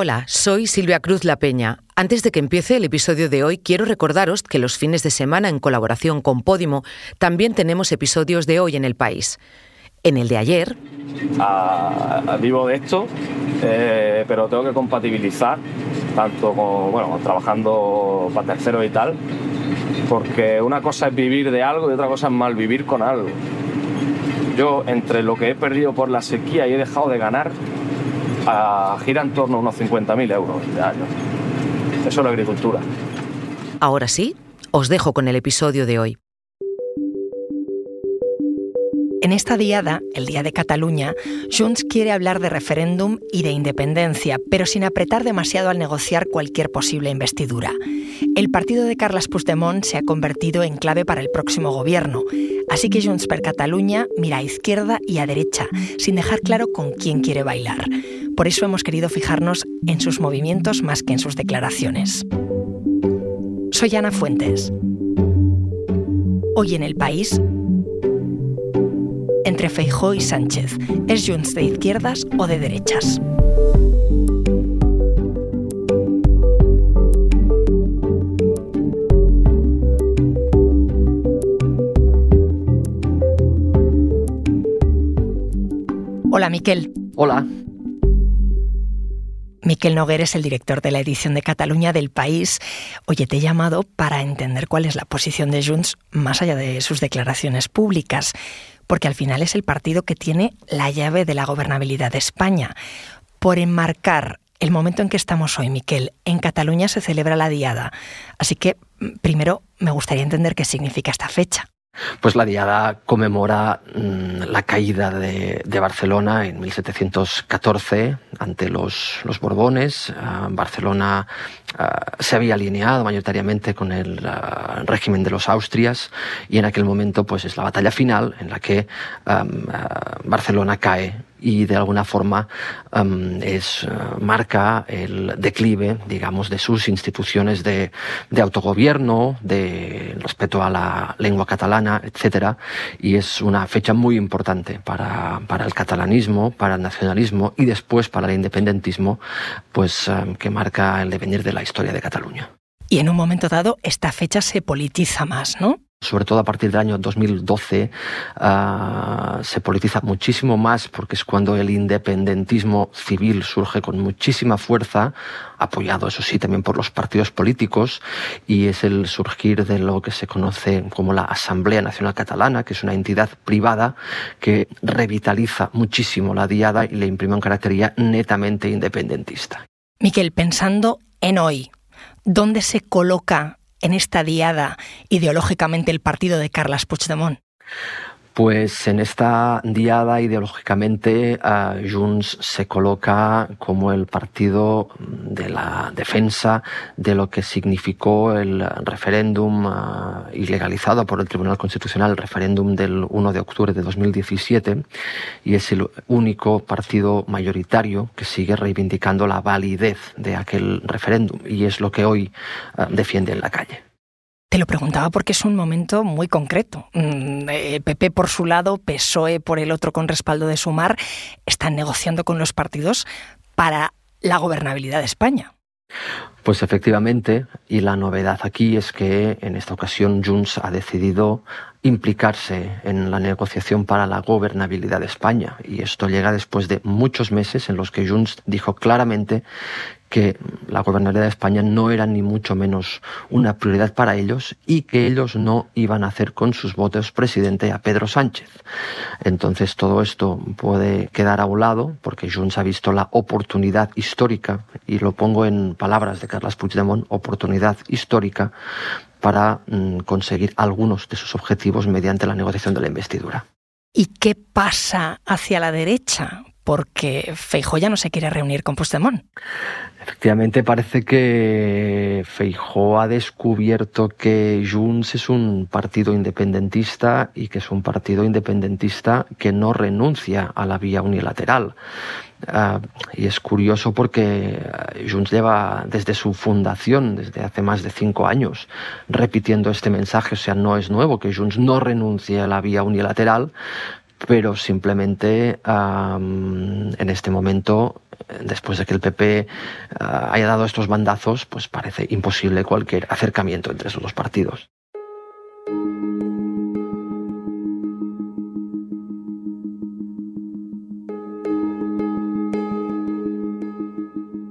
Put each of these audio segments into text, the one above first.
Hola, soy Silvia Cruz La Peña. Antes de que empiece el episodio de hoy, quiero recordaros que los fines de semana, en colaboración con Podimo, también tenemos episodios de hoy en el país. En el de ayer. vivo de esto, eh, pero tengo que compatibilizar tanto con, bueno, trabajando para terceros y tal, porque una cosa es vivir de algo y otra cosa es mal vivir con algo. Yo, entre lo que he perdido por la sequía y he dejado de ganar, gira en torno a unos 50.000 euros de año. Eso es la agricultura. Ahora sí, os dejo con el episodio de hoy. En esta diada, el Día de Cataluña, Junts quiere hablar de referéndum y de independencia, pero sin apretar demasiado al negociar cualquier posible investidura. El partido de Carles Puigdemont se ha convertido en clave para el próximo gobierno, así que Junts per Catalunya mira a izquierda y a derecha, sin dejar claro con quién quiere bailar. Por eso hemos querido fijarnos en sus movimientos más que en sus declaraciones. Soy Ana Fuentes. Hoy en el país, entre Feijó y Sánchez, ¿es Junts de izquierdas o de derechas? Hola, Miquel. Hola. Miquel Noguer es el director de la edición de Cataluña del País. Oye, te he llamado para entender cuál es la posición de Junts más allá de sus declaraciones públicas, porque al final es el partido que tiene la llave de la gobernabilidad de España. Por enmarcar el momento en que estamos hoy, Miquel, en Cataluña se celebra la Diada. Así que, primero, me gustaría entender qué significa esta fecha. Pues la diada conmemora mm, la caída de, Barcelona en 1714 ante los, Borbones. Ah, Barcelona ah, se había alineado mayoritariamente con el ah, régimen de los Austrias y en aquel momento pues es la batalla final en la que Barcelona cae y de alguna forma em, es, eh, marca el declive, digamos, de sus instituciones de, de, autogobierno, de respeto a la lengua catalana, etcétera, y es una fecha muy importante para, para, el catalanismo, para el nacionalismo y después para el independentismo, pues em, que marca el devenir de la historia de Cataluña. Y en un momento dado esta fecha se politiza más, ¿no? Sobre todo a partir del año 2012, ah, se politiza muchísimo más porque es cuando el independentismo civil surge con muchísima fuerza, apoyado, eso sí, también por los partidos políticos, y es el surgir de lo que se conoce como la Asamblea Nacional Catalana, que es una entidad privada que revitaliza muchísimo la diada y le imprime un carácter ya netamente independentista. Miquel, pensando en hoy, ¿dónde se coloca en esta diada ideológicamente el partido de Carles Puigdemont? Pues en esta diada ideológicamente Junts se coloca como el partido de la defensa de lo que significó el referéndum ah, ilegalizado por el Tribunal Constitucional, el referéndum del 1 de octubre de 2017, y es el único partido mayoritario que sigue reivindicando la validez de aquel referéndum y es lo que hoy ah, defiende en la calle. Te lo preguntaba porque es un momento muy concreto. PP mm, por su lado, PSOE por el otro con respaldo de Sumar, están negociando con los partidos para la gobernabilidad de España. Pues efectivamente, y la novedad aquí es que en esta ocasión Junts ha decidido implicarse en la negociación para la gobernabilidad de España. Y esto llega después de muchos meses en los que Junts dijo claramente que la gobernabilidad de España no era ni mucho menos una prioridad para ellos y que ellos no iban a hacer con sus votos presidente a Pedro Sánchez. Entonces todo esto puede quedar a un lado porque Junts ha visto la oportunidad histórica, y lo pongo en palabras de Carles Puigdemont, oportunidad histórica para mm, conseguir algunos de sus objetivos mediante la negociación de la investidura. ¿Y qué pasa hacia la derecha? Porque Feijóo ya no se quiere reunir con Puigdemont. Efectivamente, parece que Feijó ha descubierto que Junts es un partido independentista y que es un partido independentista que no renuncia a la vía unilateral. Ah, y es curioso porque Junts lleva desde su fundación, desde hace más de cinco años, repitiendo este mensaje. O sea, no es nuevo que Junts no renuncie a la vía unilateral, pero simplemente en este momento después de que el PP ah, haya dado estos bandazos, pues parece imposible cualquier acercamiento entre esos dos partidos.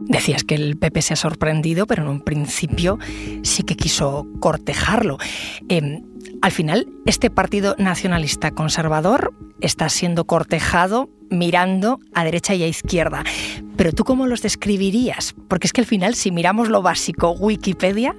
Decías que el PP se ha sorprendido, pero en un principio sí que quiso cortejarlo. Em, al final, este Partido Nacionalista Conservador está siendo cortejado mirando a derecha y a izquierda. Pero tú cómo los describirías? Porque es que al final, si miramos lo básico, Wikipedia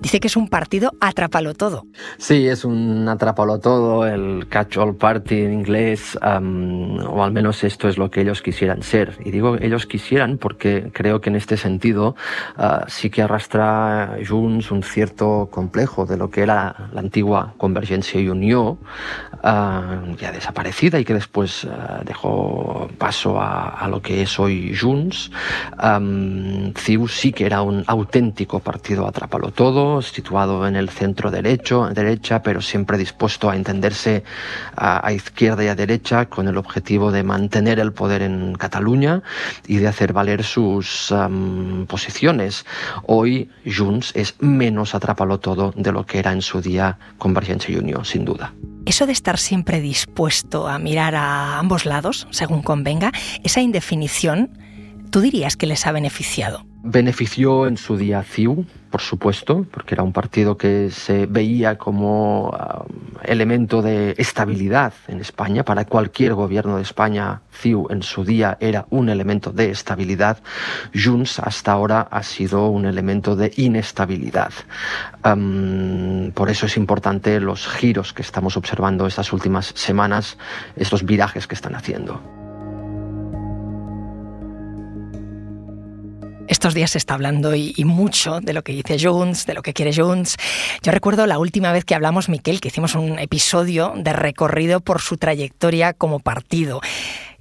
dice que es un partido atrápalo todo. Sí, es un atrápalo todo, el catch-all party en inglés, o al menos esto es lo que ellos quisieran ser. Y digo ellos quisieran porque creo que en este sentido ah, sí que arrastra Junts un cierto complejo de lo que era la antigua Convergencia y Unión, ah, ya desaparecida y que después ah, dejó paso a, a lo que es hoy Junts Junts, CIU sí que era un auténtico partido atrápalo todo, situado en el centro derecho, derecha, pero siempre dispuesto a entenderse a, izquierda y a derecha con el objetivo de mantener el poder en Cataluña y de hacer valer sus posiciones. Hoy Junts es menos atrápalo todo de lo que era en su día Convergencia y Unión, sin duda. Eso de estar siempre dispuesto a mirar a ambos lados, según convenga, esa indefinición ¿Tú dirías que les ha beneficiado? Benefició en su día CIU, por supuesto, porque era un partido que se veía como um, elemento de estabilidad en España. Para cualquier gobierno de España, CIU en su día era un elemento de estabilidad. Junts hasta ahora ha sido un elemento de inestabilidad. Um, por eso es importante los giros que estamos observando estas últimas semanas, estos virajes que están haciendo. Estos días se está hablando y, mucho de lo que dice Junts, de lo que quiere Junts. Yo recuerdo la última vez que hablamos, Miquel, que hicimos un episodio de recorrido por su trayectoria como partido.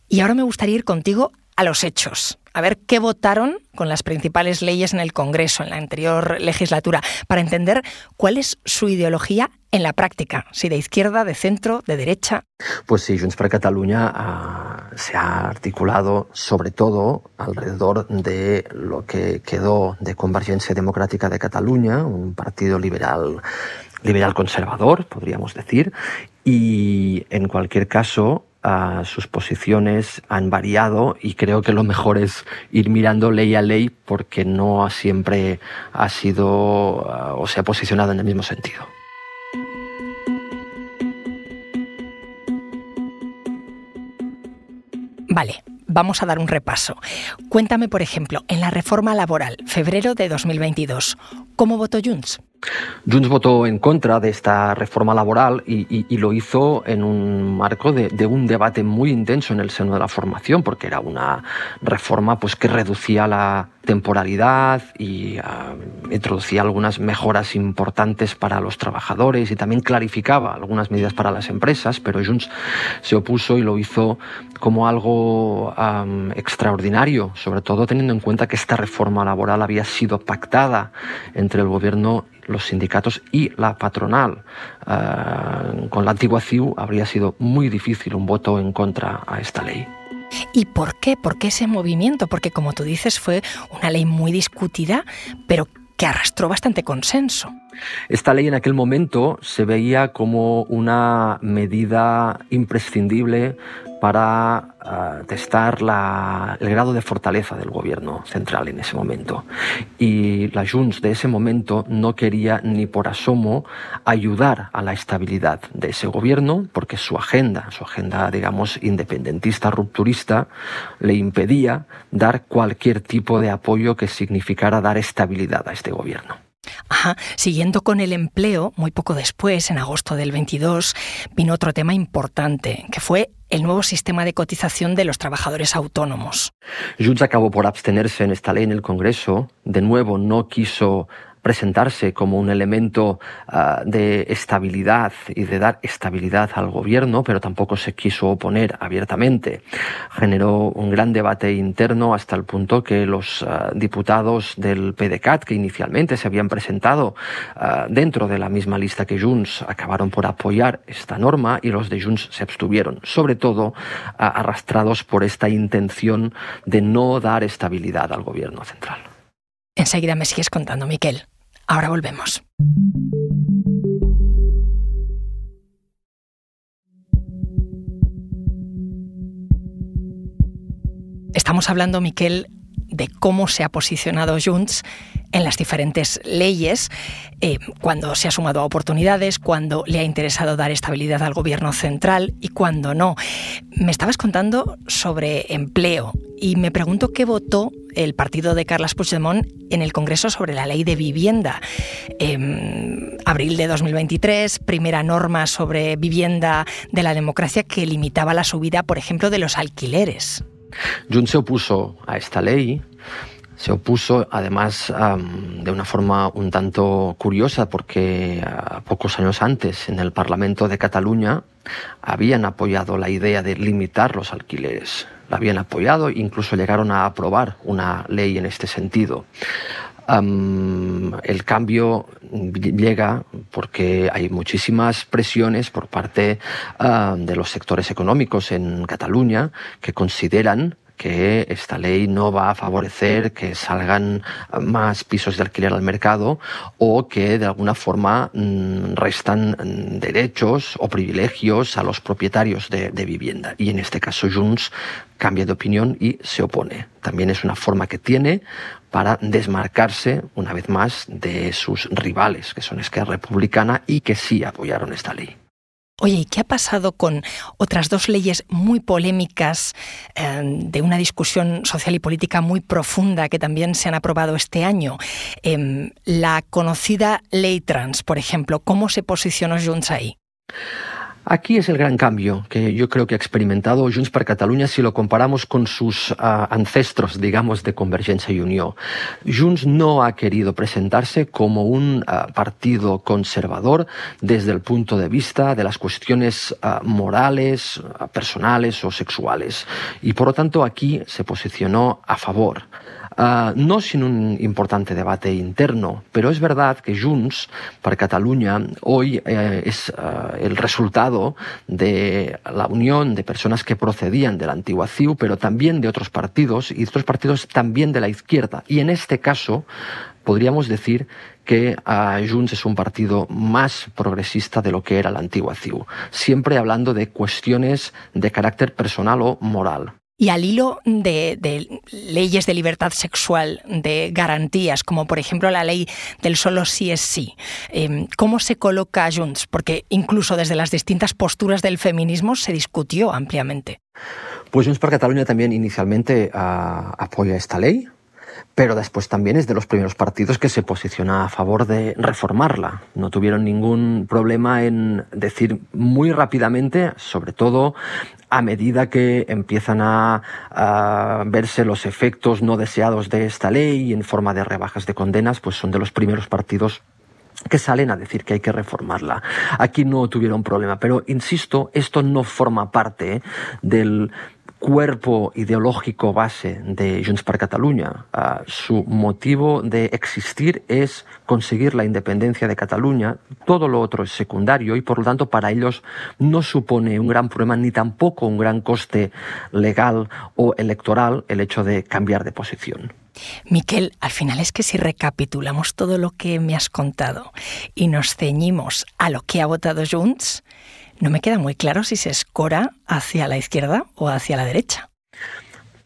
Y ahora me gustaría ir contigo a los hechos, a ver qué votaron con las principales leyes en el Congreso en la anterior legislatura, para entender cuál es su ideología en la práctica, si de izquierda, de centro, de derecha. Pues sí, Junts per Catalunya ah, se ha articulado sobre todo alrededor de lo que quedó de Convergencia Democrática de Cataluña, un partido liberal liberal conservador, podríamos decir, y en cualquier caso sus posiciones han variado y creo que lo mejor es ir mirando ley a ley porque no siempre ha sido ah, o se ha posicionado en el mismo sentido. Vale, vamos a dar un repaso. Cuéntame, por ejemplo, en la reforma laboral, febrero de 2022, ¿cómo votó Junts? Junts votó en contra de esta reforma laboral y, lo hizo en un marco de, un debate muy intenso en el seno de la formación, porque era una reforma pues, que reducía la temporalidad y ah, introducía algunas mejoras importantes para los trabajadores y también clarificaba algunas medidas para las empresas, pero Junts se opuso y lo hizo como algo extraordinario, sobre todo teniendo en cuenta que esta reforma laboral había sido pactada entre el gobierno los sindicatos y la patronal. Eh, con la antigua CIU habría sido muy difícil un voto en contra a esta ley. ¿Y por qué? ¿Por qué ese movimiento? Porque como tú dices fue una ley muy discutida, pero que arrastró bastante consenso. Esta ley en aquel momento se veía como una medida imprescindible para ah, testar el grado de fortaleza del gobierno central en ese momento. Y la Junts de ese momento no quería ni por asomo ayudar a la estabilidad de ese gobierno porque su agenda, su agenda digamos independentista, rupturista, le impedía dar cualquier tipo de apoyo que significara dar estabilidad a este gobierno. Ajá. Siguiendo con el empleo, muy poco después, en agosto del 22, vino otro tema importante, que fue el nuevo sistema de cotización de los trabajadores autónomos. Junts acabó por abstenerse en esta ley en el Congreso. De nuevo, no quiso presentarse como un elemento ah, de estabilidad y de dar estabilidad al gobierno, pero tampoco se quiso oponer abiertamente. Generó un gran debate interno hasta el punto que los ah, diputados del PDCAT, que inicialmente se habían presentado ah, dentro de la misma lista que Junts, acabaron por apoyar esta norma y los de Junts se abstuvieron, sobre todo arrastrados por esta intención de no dar estabilidad al gobierno central. Enseguida me sigues contando, Miquel. Ahora volvemos. Estamos hablando, Miquel, de cómo se ha posicionado Junts en las diferentes leyes, eh, cuando se ha sumado a oportunidades, cuando le ha interesado dar estabilidad al gobierno central y cuando no. Me estabas contando sobre empleo y me pregunto qué votó el partido de Carles Puigdemont en el Congreso sobre la ley de vivienda. En abril de 2023, primera norma sobre vivienda de la democracia que limitaba la subida, por ejemplo, de los alquileres. Junts se opuso a esta ley se opuso además de una forma un tanto curiosa porque pocos años antes en el Parlamento de Cataluña habían apoyado la idea de limitar los alquileres. La habían apoyado, incluso llegaron a aprobar una ley en este sentido. el cambio llega porque hay muchísimas presiones por parte de los sectores económicos en Cataluña que consideran que esta ley no va a favorecer que salgan más pisos de alquiler al mercado o que de alguna forma mm, restan mm, derechos o privilegios a los propietarios de, vivienda. Y en este caso Junts cambia de opinión y se opone. También es una forma que tiene para desmarcarse una vez más de sus rivales, que son Esquerra Republicana y que sí apoyaron esta ley. Oye, ¿y qué ha pasado con otras dos leyes muy polémicas eh, de una discusión social y política muy profunda que también se han aprobado este año? Em, la conocida ley trans, por ejemplo, ¿cómo se posicionó Junts ahí? Aquí es el gran cambio que yo creo que ha experimentado Junts per Catalunya si lo comparamos con sus ah, ancestros, digamos, de Convergencia y Unión. Junts no ha querido presentarse como un ah, partido conservador desde el punto de vista de las cuestiones ah, morales, personales o sexuales. Y por lo tanto aquí se posicionó a favor. Uh, no sin un importante debate interno, pero es verdad que Junts para Cataluña hoy eh, es uh, el resultado de la unión de personas que procedían de la antigua CIU, pero también de otros partidos y otros partidos también de la izquierda. Y en este caso podríamos decir que uh, Junts es un partido más progresista de lo que era la antigua CIU, siempre hablando de cuestiones de carácter personal o moral. Y al hilo de, leyes de libertad sexual, de garantías, como por ejemplo la ley del solo sí es sí, em, ¿cómo se coloca Junts? Porque incluso desde las distintas posturas del feminismo se discutió ampliamente. Pues Junts por Cataluña también inicialmente ah, apoya esta ley, pero después también es de los primeros partidos que se posiciona a favor de reformarla. No tuvieron ningún problema en decir muy rápidamente, sobre todo a medida que empiezan a, verse los efectos no deseados de esta ley en forma de rebajas de condenas, pues son de los primeros partidos que salen a decir que hay que reformarla. Aquí no tuvieron problema, pero insisto, esto no forma parte del cuerpo ideológico base de Junts per Catalunya. Uh, su motivo de existir es conseguir la independencia de Cataluña. Todo lo otro es secundario y por lo tanto para ellos no supone un gran problema ni tampoco un gran coste legal o electoral el hecho de cambiar de posición. Miquel, al final es que si recapitulamos todo lo que me has contado y nos ceñimos a lo que ha votado Junts, no me queda muy claro si se escora hacia la izquierda o hacia la derecha.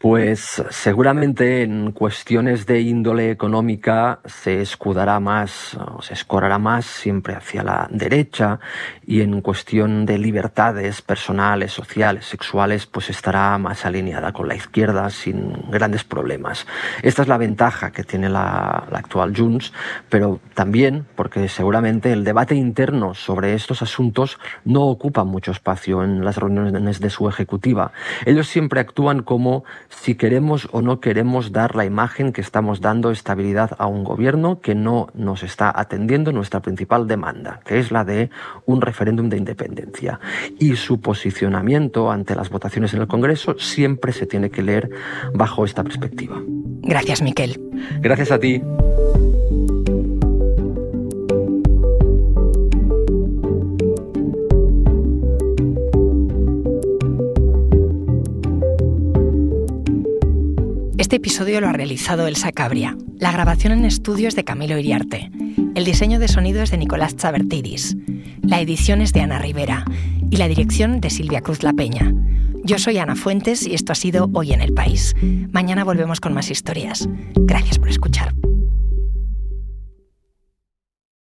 Pues seguramente en cuestiones de índole económica se escudará más, se escorará más siempre hacia la derecha y en cuestión de libertades personales, sociales, sexuales, pues estará más alineada con la izquierda sin grandes problemas. Esta es la ventaja que tiene la, la actual Junts, pero también porque seguramente el debate interno sobre estos asuntos no ocupa mucho espacio en las reuniones de su ejecutiva. Ellos siempre actúan como si queremos o no queremos dar la imagen que estamos dando estabilidad a un gobierno que no nos está atendiendo nuestra principal demanda, que es la de un referéndum de independencia. Y su posicionamiento ante las votaciones en el Congreso siempre se tiene que leer bajo esta perspectiva. Gracias, Miquel. Gracias a ti. Este episodio lo ha realizado Elsa Cabria. La grabación en estudio es de Camilo Iriarte. El diseño de sonido es de Nicolás Chavertidis. La edición es de Ana Rivera. Y la dirección de Silvia Cruz La Peña. Yo soy Ana Fuentes y esto ha sido Hoy en el País. Mañana volvemos con más historias. Gracias por escuchar.